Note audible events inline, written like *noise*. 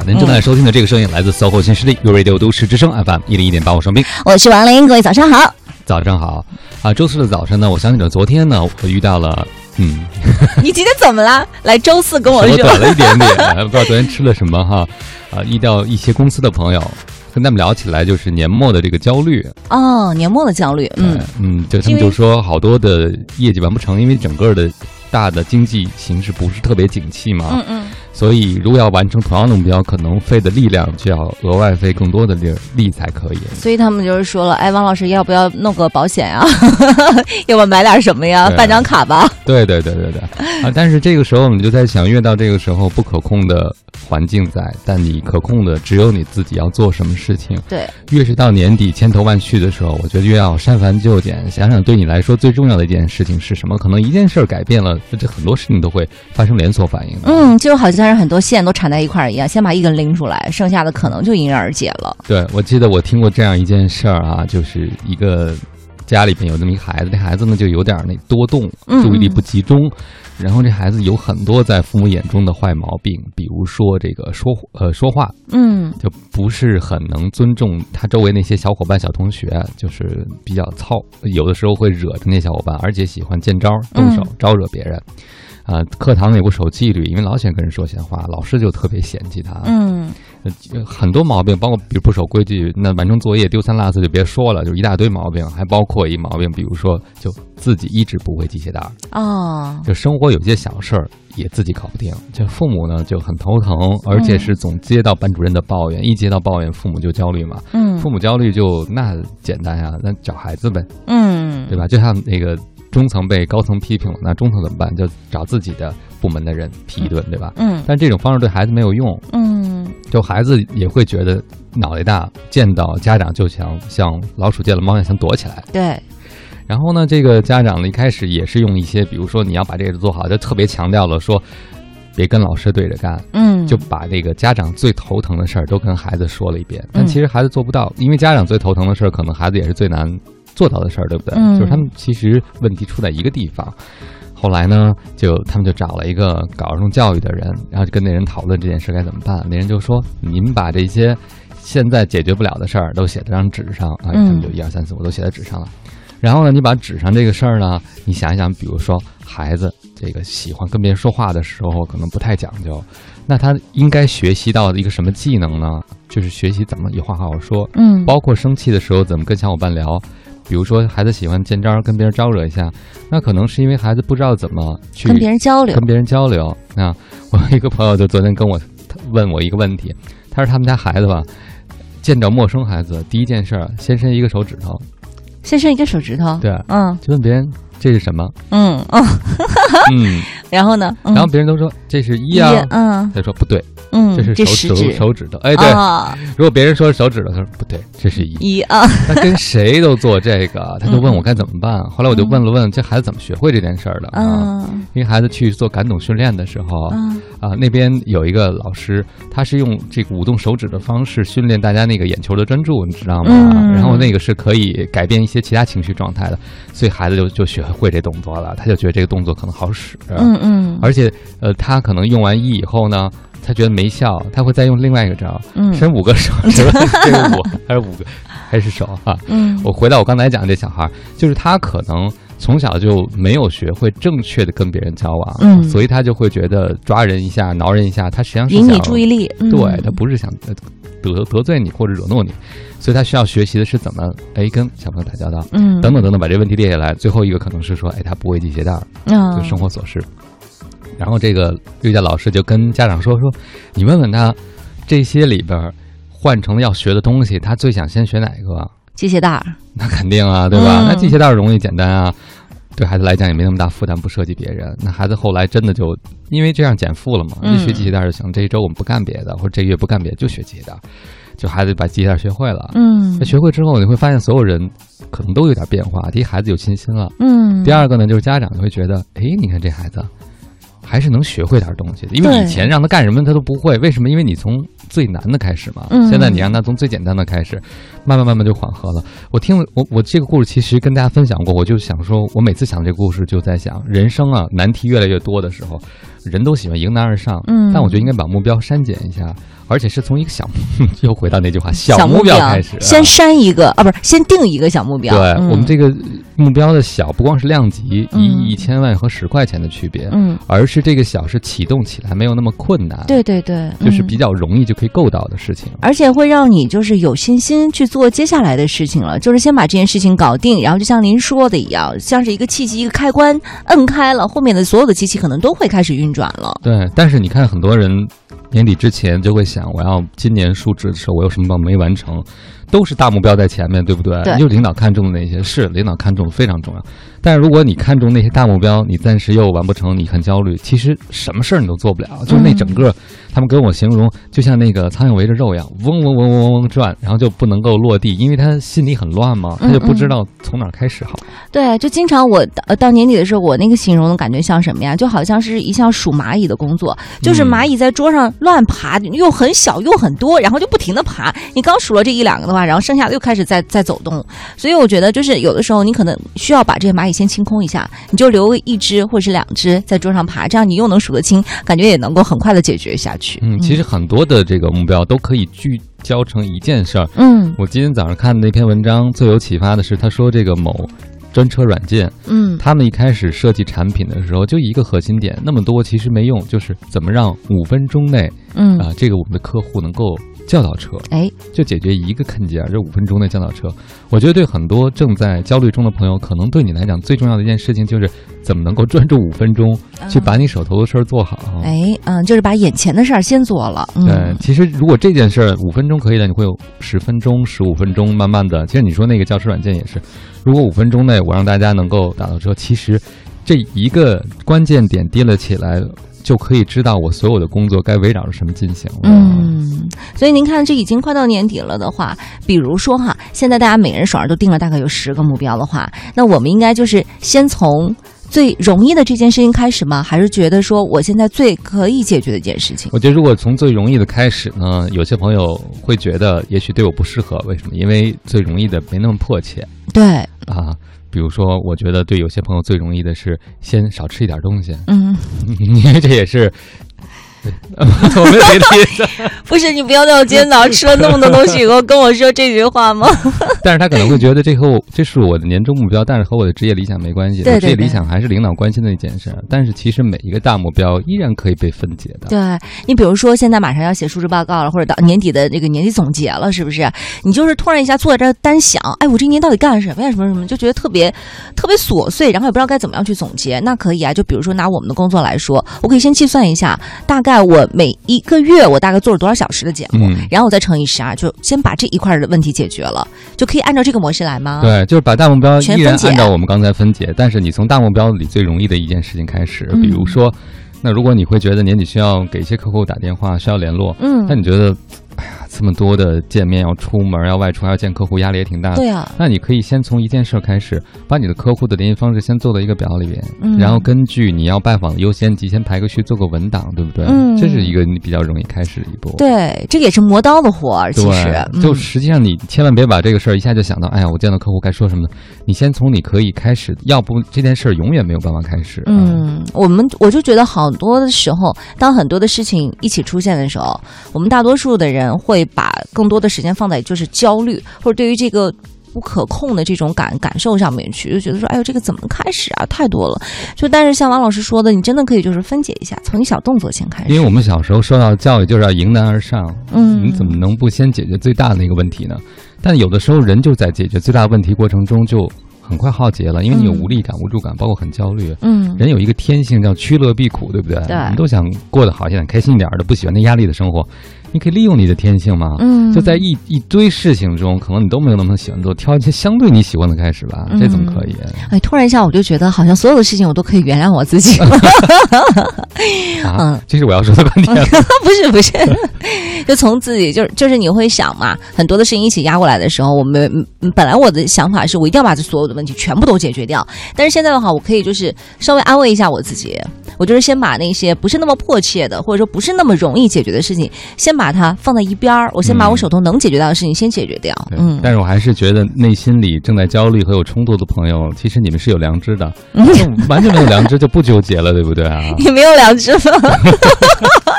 好，您正在收听的这个声音来自 SOHO 新势力 u Radio 都市之声 FM 一零一点八，我双冰，我是王琳，各位早上好。早上好啊！周四的早晨呢，我想起了昨天呢，我遇到了，嗯，*laughs* 你今天怎么了？来周四跟我说，短了一点点，*laughs* 不知道昨天吃了什么哈？啊，遇到一些公司的朋友，跟他们聊起来就是年末的这个焦虑哦，年末的焦虑，嗯嗯，就他们就说好多的业绩完不成，因为整个的大的经济形势不是特别景气嘛，嗯嗯。所以，如果要完成同样的目标，可能费的力量就要额外费更多的力力才可以。所以他们就是说了：“哎，王老师，要不要弄个保险呀？*laughs* 要不要买点什么呀？办张卡吧。”对对对对对啊！但是这个时候，我们就在想，越到这个时候，不可控的环境在，但你可控的只有你自己要做什么事情。对，越是到年底千头万绪的时候，我觉得越要删繁就简，想想对你来说最重要的一件事情是什么？可能一件事改变了，这很多事情都会发生连锁反应。嗯，就好像。很多线都缠在一块儿一样，先把一根拎出来，剩下的可能就迎刃而解了。对，我记得我听过这样一件事儿啊，就是一个家里边有这么一个孩子，这孩子呢就有点那多动，注意力不集中，然后这孩子有很多在父母眼中的坏毛病，比如说这个说呃说话，嗯，就不是很能尊重他周围那些小伙伴、小同学，就是比较糙，有的时候会惹着那小伙伴，而且喜欢见招动手招惹别人。啊，课堂也不守纪律，因为老喜欢跟人说闲话，老师就特别嫌弃他。嗯，很多毛病，包括比如不守规矩，那完成作业丢三落四就别说了，就一大堆毛病，还包括一毛病，比如说就自己一直不会系鞋带儿。哦，就生活有些小事儿也自己搞不定，就父母呢就很头疼，而且是总接到班主任的抱怨，一接到抱怨，父母就焦虑嘛。嗯，父母焦虑就那简单呀，那找孩子呗。嗯，对吧？就像那个。中层被高层批评了，那中层怎么办？就找自己的部门的人批一顿，对吧？嗯。但这种方式对孩子没有用。嗯。就孩子也会觉得脑袋大，见到家长就想像老鼠见了猫一样想躲起来。对。然后呢，这个家长呢一开始也是用一些，比如说你要把这个做好，就特别强调了说，别跟老师对着干。嗯。就把这个家长最头疼的事儿都跟孩子说了一遍，但其实孩子做不到，因为家长最头疼的事儿，可能孩子也是最难。做到的事儿，对不对？就是他们其实问题出在一个地方。后来呢，就他们就找了一个搞儿童教育的人，然后就跟那人讨论这件事该怎么办。那人就说：“您把这些现在解决不了的事儿都写在张纸上啊，他们就一二三四五都写在纸上了。然后呢，你把纸上这个事儿呢，你想一想，比如说孩子这个喜欢跟别人说话的时候，可能不太讲究，那他应该学习到一个什么技能呢？就是学习怎么有话好好说，嗯，包括生气的时候怎么跟小伙伴聊。”比如说，孩子喜欢见招，跟别人招惹一下，那可能是因为孩子不知道怎么去跟别人交流。跟别人交流。啊，我一个朋友就昨天跟我问我一个问题，他说他们家孩子吧，见着陌生孩子，第一件事先伸一个手指头，先伸一个手指头，对，嗯，就问别人这是什么，嗯。*laughs* 嗯。嗯，*laughs* 然后呢，然后别人都说这是一啊，嗯，他说不对。嗯，这是手指手指头，哎，对。如果别人说手指头，他说不对，这是一一啊。他跟谁都做这个，他就问我该怎么办。后来我就问了问这孩子怎么学会这件事儿的啊？因为孩子去做感统训练的时候啊，那边有一个老师，他是用这个舞动手指的方式训练大家那个眼球的专注，你知道吗？然后那个是可以改变一些其他情绪状态的，所以孩子就就学会这动作了。他就觉得这个动作可能好使，嗯嗯。而且呃，他可能用完一以后呢。他觉得没效，他会再用另外一个招，伸五个手，这个五还是五个？还是手哈？嗯，我回到我刚才讲这小孩，就是他可能从小就没有学会正确的跟别人交往，嗯，所以他就会觉得抓人一下、挠人一下，他实际上是引你注意力，对他不是想得得罪你或者惹怒你，所以他需要学习的是怎么哎跟小朋友打交道，嗯，等等等等，把这问题列下来。最后一个可能是说，哎，他不会系鞋带，嗯。就生活琐事。然后这个幼教老师就跟家长说说，你问问他，这些里边换成要学的东西，他最想先学哪个？系鞋带儿。那肯定啊，对吧？那系鞋带儿容易简单啊，对孩子来讲也没那么大负担，不涉及别人。那孩子后来真的就因为这样减负了嘛，就学系鞋带儿就行。这一周我们不干别的，或者这个月不干别的，就学系鞋带儿，就孩子把系鞋带儿学会了。嗯。那学会之后，你会发现所有人可能都有点变化。第一，孩子有信心了。嗯。第二个呢，就是家长就会觉得，哎，你看这孩子。还是能学会点东西的，因为以前让他干什么他都不会。为什么？因为你从最难的开始嘛。现在你让他从最简单的开始，慢慢慢慢就缓和了。我听了，我我这个故事其实跟大家分享过，我就想说，我每次想这个故事就在想，人生啊难题越来越多的时候，人都喜欢迎难而上，嗯，但我觉得应该把目标删减一下。而且是从一个小，*laughs* 又回到那句话，小目标开始，先删一个啊，不是先定一个小目标。对我们这个目标的小，不光是量级一亿、一千万和十块钱的区别，嗯，而是这个小是启动起来没有那么困难。对对对，就是比较容易就可以够到的事情，而且会让你就是有信心去做接下来的事情了。就是先把这件事情搞定，然后就像您说的一样，像是一个契机、一个开关，摁开了，后面的所有的机器可能都会开始运转了。对，但是你看很多人。年底之前就会想，我要今年述职的时候，我有什么没完成，都是大目标在前面，对不对？就领导看中的那些，是领导看中的非常重要。但是如果你看中那些大目标，你暂时又完不成，你很焦虑。其实什么事儿你都做不了，就是那整个，他们跟我形容，就像那个苍蝇围着肉一样，嗡嗡嗡嗡嗡转，然后就不能够落地，因为他心里很乱嘛，他就不知道从哪儿开始好。对，就经常我呃到年底的时候，我那个形容的感觉像什么呀？就好像是一项数蚂蚁的工作，就是蚂蚁在桌上乱爬，又很小又很多，然后就不停的爬。你刚数了这一两个的话，然后剩下的又开始在在走动。所以我觉得，就是有的时候你可能需要把这些蚂蚁。先清空一下，你就留一只或者是两只在桌上爬，这样你又能数得清，感觉也能够很快的解决下去。嗯，其实很多的这个目标都可以聚焦成一件事儿。嗯，我今天早上看的那篇文章最有启发的是，他说这个某专车软件，嗯，他们一开始设计产品的时候就一个核心点，那么多其实没用，就是怎么让五分钟内，嗯啊，这个我们的客户能够。叫到车，哎，就解决一个坑件，这五分钟的教导车。我觉得对很多正在焦虑中的朋友，可能对你来讲最重要的一件事情就是怎么能够专注五分钟去把你手头的事儿做好。哎，嗯，就是把眼前的事儿先做了。对，其实如果这件事儿五分钟可以了，你会有十分钟、十五分钟，慢慢的。其实你说那个教师软件也是，如果五分钟内我让大家能够打到车，其实这一个关键点跌了起来。就可以知道我所有的工作该围绕着什么进行。嗯，所以您看，这已经快到年底了的话，比如说哈，现在大家每人手上都定了大概有十个目标的话，那我们应该就是先从最容易的这件事情开始吗？还是觉得说我现在最可以解决的一件事情？我觉得如果从最容易的开始呢，有些朋友会觉得也许对我不适合，为什么？因为最容易的没那么迫切。对啊。比如说，我觉得对有些朋友最容易的是先少吃一点东西，嗯，*laughs* 因为这也是。*laughs* 我没意思，*laughs* 不是你不要在我今天早上吃了那么多东西以后跟我说这句话吗？*laughs* 但是他可能会觉得这和我这是我的年终目标，但是和我的职业理想没关系。对职业理想还是领导关心的一件事。但是其实每一个大目标依然可以被分解的。对你比如说现在马上要写述职报告了，或者到年底的那个年底总结了，是不是？你就是突然一下坐在这单想，哎，我这一年到底干了什么呀？什么什么，就觉得特别特别琐碎，然后也不知道该怎么样去总结。那可以啊，就比如说拿我们的工作来说，我可以先计算一下大概。在我每一个月，我大概做了多少小时的节目，然后我再乘以十二，就先把这一块的问题解决了，就可以按照这个模式来吗？对，就是把大目标依然按照我们刚才分解，但是你从大目标里最容易的一件事情开始，比如说，那如果你会觉得年底需要给一些客户打电话，需要联络，嗯，那你觉得？哎呀，这么多的见面，要出门，要外出，还要见客户，压力也挺大的。对啊，那你可以先从一件事开始，把你的客户的联系方式先做到一个表里边，然后根据你要拜访的优先级，先排个序，做个文档，对不对？嗯，这是一个你比较容易开始的一步。对，这个也是磨刀的活儿。其实，就实际上你千万别把这个事儿一下就想到，哎呀，我见到客户该说什么呢？你先从你可以开始，要不这件事儿永远没有办法开始。嗯，我们我就觉得好多的时候，当很多的事情一起出现的时候，我们大多数的人。会把更多的时间放在就是焦虑或者对于这个不可控的这种感感受上面去，就觉得说，哎呦，这个怎么开始啊？太多了。就但是像王老师说的，你真的可以就是分解一下，从你小动作先开始。因为我们小时候受到教育就是要迎难而上，嗯，你怎么能不先解决最大的那个问题呢？但有的时候人就在解决最大的问题过程中就。很快耗竭了，因为你有无力感、无助感，包括很焦虑。嗯，人有一个天性叫趋乐避苦，对不对？对，我们都想过得好一点、开心一点的，不喜欢那压力的生活。你可以利用你的天性嘛？嗯，就在一一堆事情中，可能你都没有那么喜欢做，挑一些相对你喜欢的开始吧。这怎么可以？哎，突然一下，我就觉得好像所有的事情我都可以原谅我自己。*laughs* *laughs* 啊，这是我要说的观点。不 *laughs* 是不是，就从自己就是就是你会想嘛，很多的事情一起压过来的时候，我们本来我的想法是我一定要把这所有的问题全部都解决掉，但是现在的话，我可以就是稍微安慰一下我自己，我就是先把那些不是那么迫切的，或者说不是那么容易解决的事情，先把它放在一边儿，我先把我手头能解决到的事情先解决掉。嗯，但是我还是觉得内心里正在焦虑和有冲突的朋友，其实你们是有良知的，*laughs* 完全没有良知就不纠结了，对不对啊？*laughs* 你没有良知吗？*laughs*